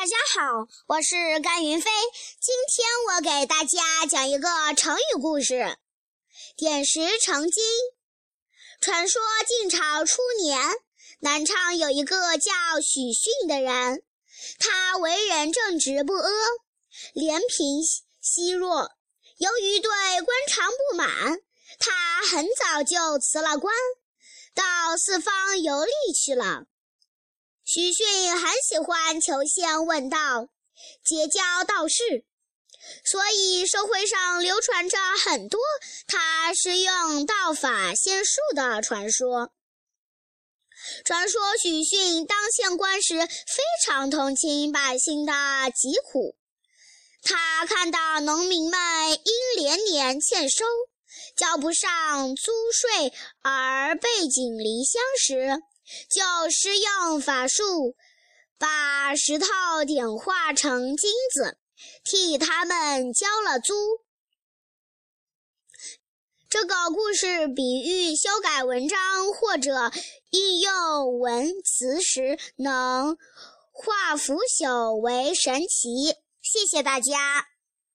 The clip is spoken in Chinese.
大家好，我是甘云飞。今天我给大家讲一个成语故事“点石成金”。传说晋朝初年，南昌有一个叫许逊的人，他为人正直不阿，怜贫惜弱。由于对官场不满，他很早就辞了官，到四方游历去了。许逊很喜欢求仙问道，结交道士，所以社会上流传着很多他是用道法仙术的传说。传说许逊当县官时，非常同情百姓的疾苦。他看到农民们因连年欠收，交不上租税而背井离乡时，就施用法术，把石头点化成金子，替他们交了租。这个故事比喻修改文章或者应用文词时，能化腐朽为神奇。谢谢大家。